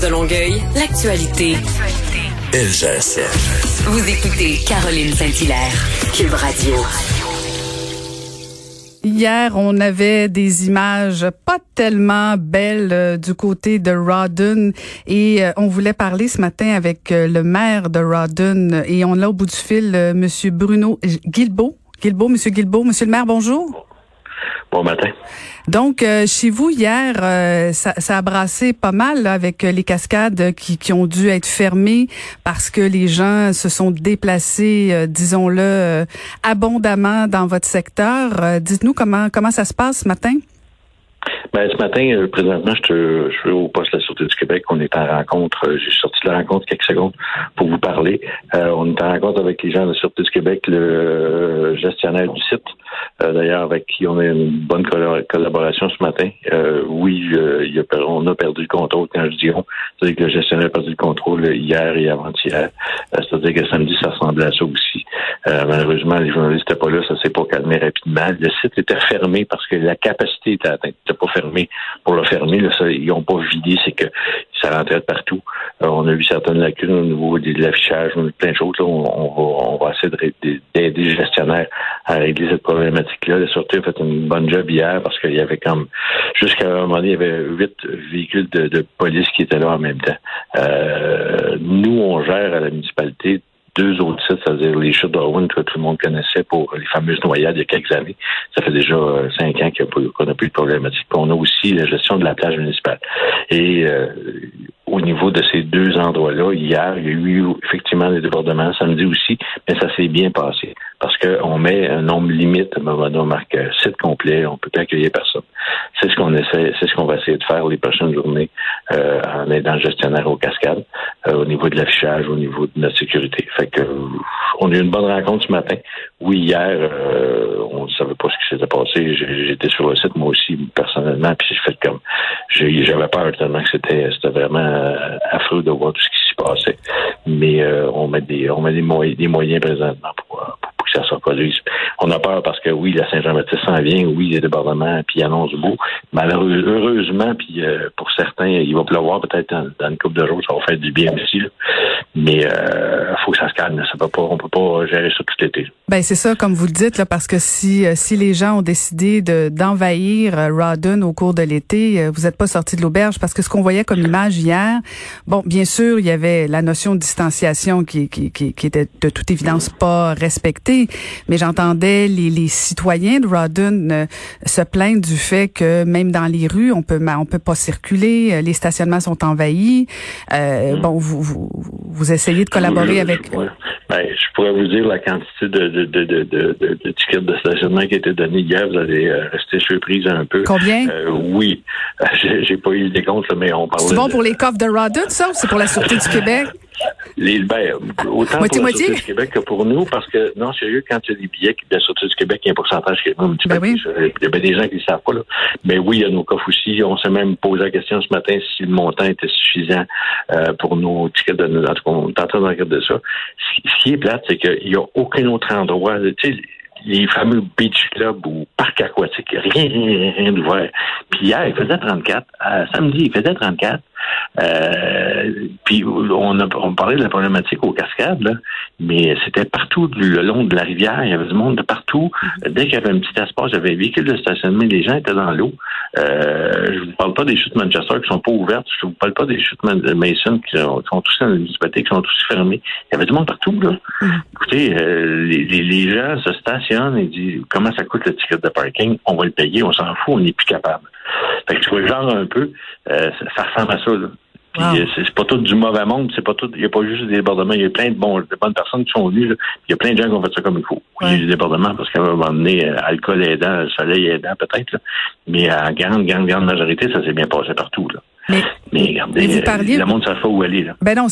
De Longueuil, l'actualité. LGSN. Vous écoutez Caroline Saint-Hilaire, Cube Radio. Hier, on avait des images pas tellement belles euh, du côté de Rawdon et euh, on voulait parler ce matin avec euh, le maire de Rawdon et on a au bout du fil euh, Monsieur Bruno Guilbeault. Guilbeault, Monsieur Guilbeault, Monsieur le maire, bonjour. Bon matin. Donc, euh, chez vous, hier, euh, ça, a brassé pas mal avec euh, les cascades qui, ont dû être fermées parce que les gens se sont déplacés, euh, disons-le, euh, abondamment dans votre secteur. Dites-nous comment comment ça se passe ce matin? Ben, ce matin, euh, présentement, je, te- je suis au poste de la Sûreté du Québec. On est en rencontre. euh, J'ai sorti de la rencontre quelques secondes pour vous parler. Euh, on est en rencontre avec les gens de la Sûreté du Québec, le euh, gestionnaire du site, euh, d'ailleurs, avec qui on a une bonne colla- collaboration ce matin. Euh, oui, on a perdu le contrôle quand je dis on. C'est-à-dire que le gestionnaire a perdu le contrôle hier et avant-hier. C'est-à-dire que samedi, ça ressemblait à ça aussi. Malheureusement, les journalistes n'étaient pas là. Ça s'est pas calmé rapidement. Le site était fermé parce que la capacité était atteinte. Pas pour le fermer. Ça, ils n'ont pas vidé. C'est que ça rentrait de partout. Euh, on a vu certaines lacunes au niveau de l'affichage, plein de choses. On, va, essayer d'aider les gestionnaires à régler cette problématique-là. La Sûreté a fait une bonne job hier parce qu'il y avait comme jusqu'à un moment donné, il y avait huit véhicules de, de police qui étaient là en même temps. Euh, nous, on gère à la municipalité deux autres sites, c'est-à-dire les chutes d'Orwin que tout le monde connaissait pour les fameuses noyades il y a quelques années. Ça fait déjà euh, cinq ans qu'on n'a plus de problématique. On a aussi la gestion de la plage municipale. Et euh, au niveau de ces deux endroits-là, hier, il y a eu effectivement des débordements, samedi aussi, mais ça s'est bien passé. Parce qu'on met un nombre limite, on marque euh, site complet, on peut pas accueillir personne. C'est ce qu'on essaie, c'est ce qu'on va essayer de faire les prochaines journées euh, en aidant le gestionnaire aux cascades, euh, au niveau de l'affichage, au niveau de notre sécurité. Fait que on a eu une bonne rencontre ce matin. Oui, hier, euh, on ne savait pas ce qui s'était passé. J'étais sur le site moi aussi personnellement, puis j'ai fait comme j'avais peur tellement que c'était c'était vraiment euh, affreux de voir tout ce qui s'y passait. Mais euh, on met des on met des moyens des moyens présentement pour On a peur parce que oui, la Saint-Jean-Baptiste s'en vient, oui, les débordements, puis annonce beau. Malheureusement, heureusement, puis euh, pour certains, il va pleuvoir peut-être dans, dans une couple de jours, ça va faire du bien aussi. là. Mais il faut que ça se calme. Ça peut pas, on peut pas gérer ça tout l'été. Ben c'est ça, comme vous le dites, là, parce que si euh, si les gens ont décidé de d'envahir euh, Rawdon au cours de l'été, euh, vous n'êtes pas sorti de l'auberge parce que ce qu'on voyait comme image hier, bon, bien sûr, il y avait la notion de distanciation qui qui, qui, qui était de toute évidence pas respectée, mais j'entendais les, les citoyens de Rawdon euh, se plaindre du fait que même dans les rues, on peut on peut pas circuler, euh, les stationnements sont envahis. Euh, Bon, vous, vous vous essayez de collaborer Je- avec? ouais. Ben, je pourrais vous dire la quantité de, de, de, de, de, de, de tickets de stationnement qui a été donné hier. Vous allez euh, rester surprise un peu. Combien? Euh, oui. J'ai pas eu le décompte, là, mais on parlait. C'est bon pour les coffres de Rawdon, ça, ou c'est pour la Sûreté du Québec? Les, ben, autant Moitié, pour la? Sûreté du Québec que pour nous, parce que, non, sérieux, quand il y a des billets qui de la Sûreté du Québec, il y a un pourcentage qui est Ben oui. Il y a des gens qui ne savent pas, là. Mais oui, il y a nos coffres aussi. On s'est même posé la question ce matin si le montant était suffisant euh, pour nos tickets de En tout cas, on est en train de regarder ça. Ce ce qui est plate, c'est qu'il n'y a aucun autre endroit. Tu sais, les fameux beach clubs ou parcs aquatiques, rien, rien, rien d'ouvert. Puis hier, il faisait 34. Euh, samedi, il faisait 34. Euh, puis on a on parlait de la problématique aux cascades, là, mais c'était partout le long de la rivière, il y avait du monde de partout. Dès qu'il y avait un petit espace, un véhicule de stationnement, les gens étaient dans l'eau. Euh, je vous parle pas des chutes Manchester qui sont pas ouvertes, je vous parle pas des chutes Man- Mason qui sont, qui sont tous dans municipalité, qui sont tous fermés. Il y avait du monde partout, là. Écoutez, euh, les, les, les gens se stationnent et disent comment ça coûte le ticket de parking, on va le payer, on s'en fout, on n'est plus capable. Fait que tu vois le genre un peu, euh, ça, ça ressemble à ça, là. Puis Wow. euh, c'est pas tout du mauvais monde, c'est pas tout, il n'y a pas juste des débordements, il y a plein de, bons, de bonnes personnes qui sont venues, il y a plein de gens qui ont fait ça comme il faut. Oui, il y a eu des débordements parce qu'à un moment donné, euh, alcool aidant, soleil aidant peut-être, mais à grande, grande, grande majorité, ça s'est bien passé partout. Là. Mais, regardez, vous parliez, le monde ne sait pas où aller. Là. Ben non,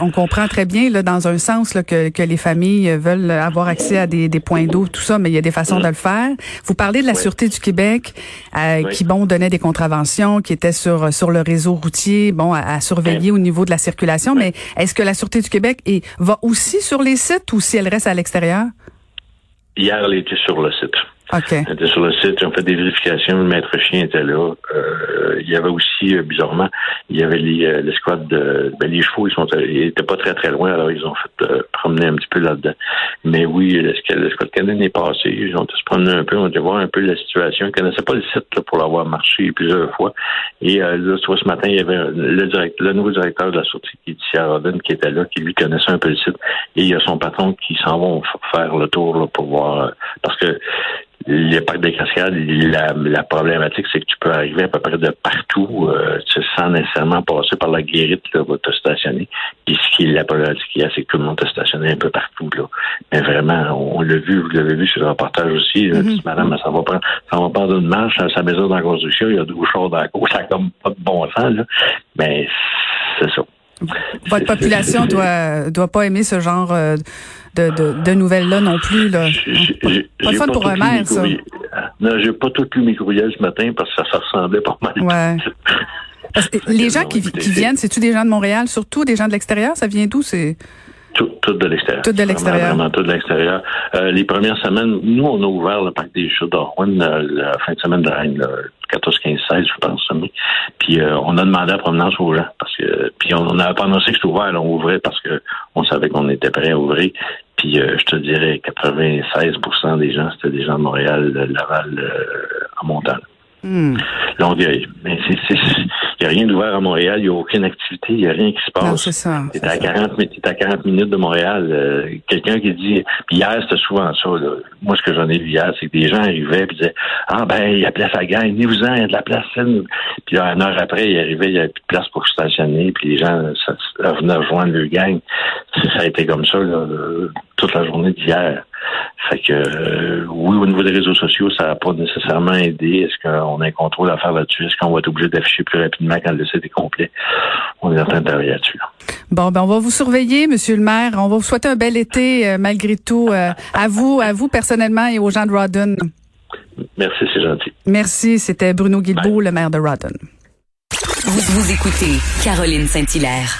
on, comprend très bien là, dans un sens là, que, que les familles veulent avoir accès à des, des points d'eau, tout ça, mais il y a des façons de le faire. Vous parlez de la Sûreté du Québec euh, qui, bon, donnait des contraventions, qui était sur sur le réseau routier, bon, à, surveiller au niveau de la circulation, mais est-ce que la Sûreté du Québec est, va aussi sur les sites ou si elle reste à l'extérieur? Hier, elle était sur le site. Okay. Elle était sur le site, on fait des vérifications, le maître chien était là. Euh, il y avait aussi, euh, bizarrement, il y avait les, euh, l'escouade de ben, les chevaux, ils sont ils étaient pas très très loin, alors ils ont fait promener un petit peu là-dedans. Mais oui, l'escouade canadienne est passée, ils ont tous promené un peu, on a voir un peu la situation. Ils connaissaient pas le site là, pour l'avoir marché plusieurs fois. Et là, tu vois, ce matin, il y avait le directeur, le nouveau directeur de la sortie qui est ici à qui était là, qui lui connaissait un peu le site. Et il y a son patron qui s'en vont faire le tour là, pour voir parce que les parcs de cascades, la, la problématique, c'est que tu peux arriver à peu près de partout euh, sans nécessairement passer par la guérite là, va te stationner. Puis ce qui est la problématique c'est que tout le monde te stationné un peu partout. Là. Mais vraiment, on, l'a vu, vous l'avez vu sur le reportage aussi, mm madame, ça va prendre ça va prendre une marche à sa maison dans la construction, il y a deux chars dans la cour, ça n'a comme pas de bon sens, là. Mais c'est ça. Votre population doit doit pas aimer ce genre euh, de, de, de nouvelles-là non plus. Là. Pas fun pour un maire, ça. Non, j'ai pas tout lu mes courriels ce matin parce que ça, ça ressemblait pas mal. Ouais. les gens qui, qui viennent, c'est-tu des gens de Montréal, surtout des gens de l'extérieur? Ça vient d'où? C'est? Tout, tout, de l'extérieur. Tout de l'extérieur. Vraiment, tout de l'extérieur. Euh, les premières semaines, nous, on a ouvert le parc des Chutes d'Orwin euh, la fin de semaine de Rennes, 14, 15, 16, je pense. Puis euh, on a demandé la provenance aux gens parce que puis on n'avait pas annoncé que c'était ouvert, on ouvrait parce que on savait qu'on était prêt à ouvrir. Puis euh, je te dirais 96% des gens, c'était des gens de Montréal, de Laval, euh, en Mais c'est il n'y a rien d'ouvert à Montréal, il n'y a aucune activité, il n'y a rien qui se passe. c'est ça. Tu à 40, à 40 minutes de Montréal. Euh, quelqu'un qui dit, puis hier, c'était souvent ça. Moi, ce que j'en ai vu hier, c'est que des gens arrivaient et disaient, ah ben, il y a place à gagne, venez-vous-en, il y a de la place. Puis là, une heure après, il arrivait, il n'y avait plus de place pour stationner, puis les gens ça, venaient rejoindre le gang. Ça a été comme ça toute la journée d'hier. Fait que euh, oui, au niveau des réseaux sociaux, ça n'a pas nécessairement aidé. Est-ce qu'on a un contrôle à faire là-dessus? Est-ce qu'on va être obligé d'afficher plus rapidement quand le site est complet? On est en train de travailler là-dessus. Bon, ben on va vous surveiller, Monsieur le maire. On va vous souhaiter un bel été euh, malgré tout. Euh, à vous, à vous personnellement et aux gens de Rodden. Merci, c'est gentil. Merci. C'était Bruno Guilbeault, le maire de Rodden. Vous, vous écoutez Caroline Saint-Hilaire,